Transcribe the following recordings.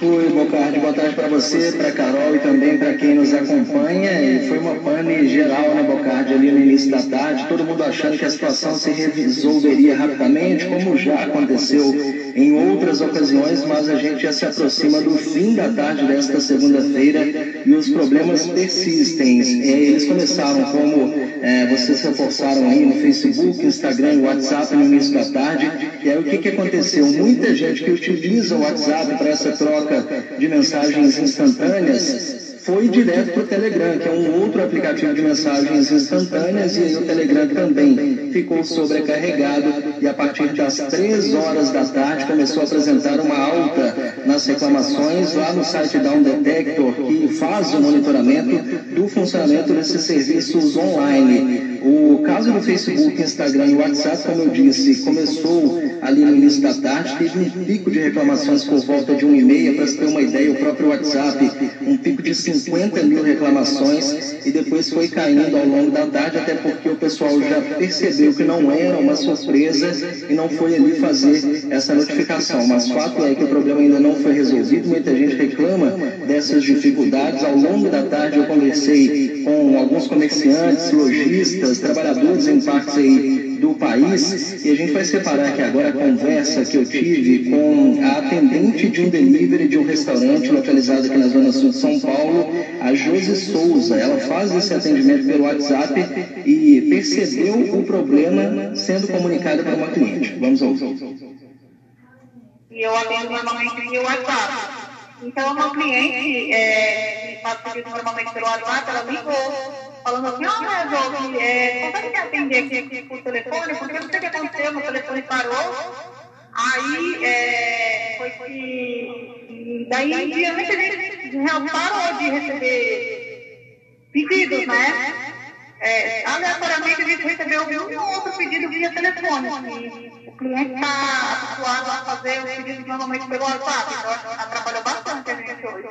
Oi, Bocardi, boa tarde para você, para Carol e também para quem nos acompanha. E foi uma pane geral, né, Bocardi, ali no início da tarde, todo mundo achando que a situação se resolveria rapidamente, como já aconteceu em outras ocasiões, mas a gente já se aproxima do fim da tarde desta segunda-feira e os problemas persistem. É, eles começaram como é, vocês reforçaram aí no Facebook, Instagram e WhatsApp no início da tarde. E aí o que, que aconteceu? Muita gente que utiliza o WhatsApp para essa troca de mensagens instantâneas foi direto para o Telegram, que é um outro aplicativo de mensagens instantâneas, e aí o Telegram também ficou sobrecarregado e a partir das 3 horas da tarde começou a apresentar uma alta nas reclamações lá no site da Undetector, que faz o monitoramento do funcionamento desses serviços online. O caso do Facebook, Instagram e WhatsApp, como eu disse, começou ali no início da tarde, teve um pico de reclamações por volta de 1 e meia, para se ter uma ideia, o próprio WhatsApp, um pico de 50 mil reclamações e depois foi caindo ao longo da tarde, até porque o pessoal já percebeu que não era uma surpresa e não foi ali fazer essa notificação. Mas fato é que o problema ainda não foi resolvido, muita gente reclama dessas dificuldades. Ao longo da tarde eu conversei com alguns comerciantes, lojistas, trabalhadores em partes aí do país. E a gente vai separar aqui agora a conversa que eu tive com a atendente de um delivery de um restaurante localizado aqui na Zona Sul de São Paulo, a Josi Souza. Ela faz esse atendimento pelo WhatsApp e percebeu o problema sendo comunicado para uma cliente. Vamos ouvir. E eu atendo normalmente pelo WhatsApp. Então, uma cliente é, pedido normalmente pelo WhatsApp, ela ligou falando assim, oh, Resolve, é, consegue me atender aqui, aqui por telefone? Porque não sei o que aconteceu, meu telefone parou. Aí é, foi que. Daí em diante a gente parou de receber pedidos, né? É, aleatoriamente a gente recebeu um outro pedido via telefone. O cliente está habituado a fazer o pedido normalmente pelo WhatsApp, então atrapalhou bastante a gente hoje.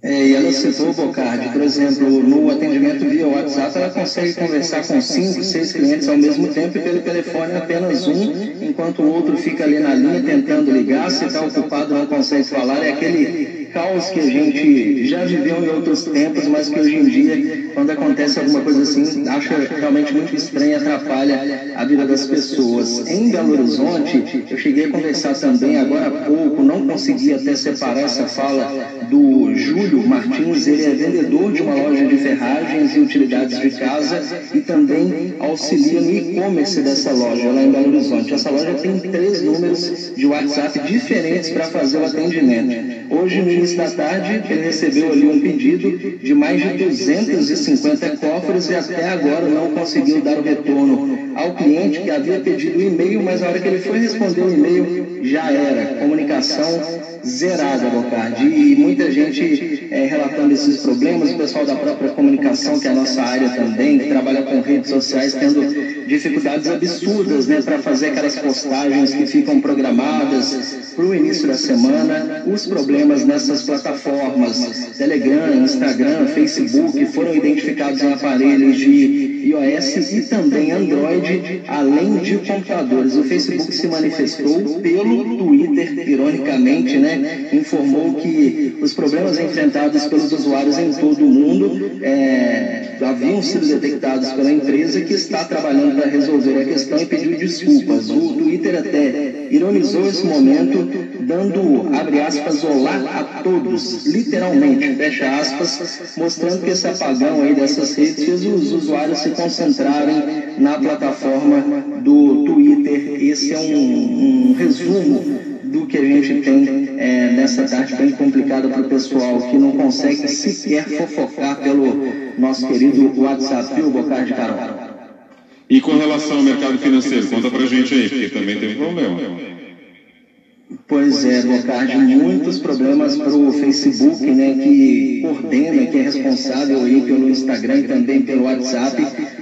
É, e ela citou, Bocardi, por exemplo, no atendimento via WhatsApp, ela consegue conversar com cinco, seis clientes ao mesmo tempo e pelo telefone apenas um, enquanto o outro fica ali na linha tentando ligar, se está ocupado não consegue falar. É aquele caos que a gente já viveu em outros tempos, mas que hoje em dia, quando acontece alguma coisa assim, acha realmente muito estranho e atrapalha a vida das pessoas. Em Belo Horizonte, eu cheguei a conversar também agora há pouco, não consegui até separar essa fala do Júlio Martins, ele é vendedor de uma loja de ferragens e utilidades de casa e também auxilia no e-commerce dessa loja lá em Belo Horizonte. Essa loja tem três números de WhatsApp diferentes para fazer o atendimento. Hoje, no início da tarde, ele recebeu ali um pedido de mais de 250 cofres e até agora não conseguiu dar o retorno ao cliente que havia pedido o e-mail, mas na hora que ele foi responder o e-mail, já era. Comunicação zerada, Bocardi. E muita gente é, relatando esses problemas, o pessoal da própria comunicação, que é a nossa área também, que trabalha com redes sociais, tendo dificuldades absurdas né, para fazer aquelas postagens que ficam programadas para o início da semana. Os problemas nessas plataformas, Telegram, Instagram, Facebook, foram identificados em aparelhos de iOS e também Android, além de computadores. O Facebook se manifestou pelo Twitter, ironicamente, né? Informou que os problemas enfrentados pelos usuários em todo o mundo é, haviam sido detectados pela empresa que está trabalhando para resolver a questão e pediu desculpas. O Twitter até ironizou esse momento, dando, abre aspas, olá a todos, literalmente, fecha aspas, mostrando que esse apagão aí dessas redes fez os usuários se concentrarem na plataforma do Twitter. Esse é um, um resumo do que a gente tem é, nessa tarde bem complicada para o pessoal que não consegue sequer fofocar pelo nosso querido WhatsApp, viu, Bocardi Carol? E com relação ao mercado financeiro, conta pra gente aí, porque também tem problema. Pois é, Bocardi, muitos problemas para o Facebook, né, que coordena, que é responsável aí pelo Instagram e também pelo WhatsApp.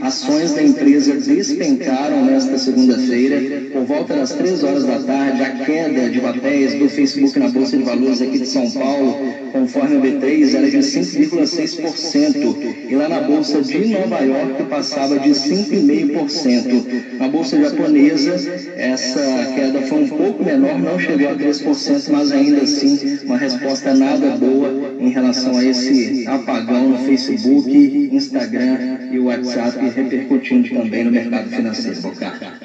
Ações da empresa despencaram nesta segunda-feira. Por volta das três horas da tarde, a queda de papéis do Facebook na Bolsa de Valores aqui de São Paulo, conforme o B3, era de 5,6%. E lá na Bolsa de Nova York passava de 5,5%. Na Bolsa japonesa, essa queda foi um pouco menor, não chegou a 3%, mas ainda assim uma resposta nada boa em relação a esse apagão no Facebook, Instagram e WhatsApp repercutindo também no mercado financeiro, Bocar.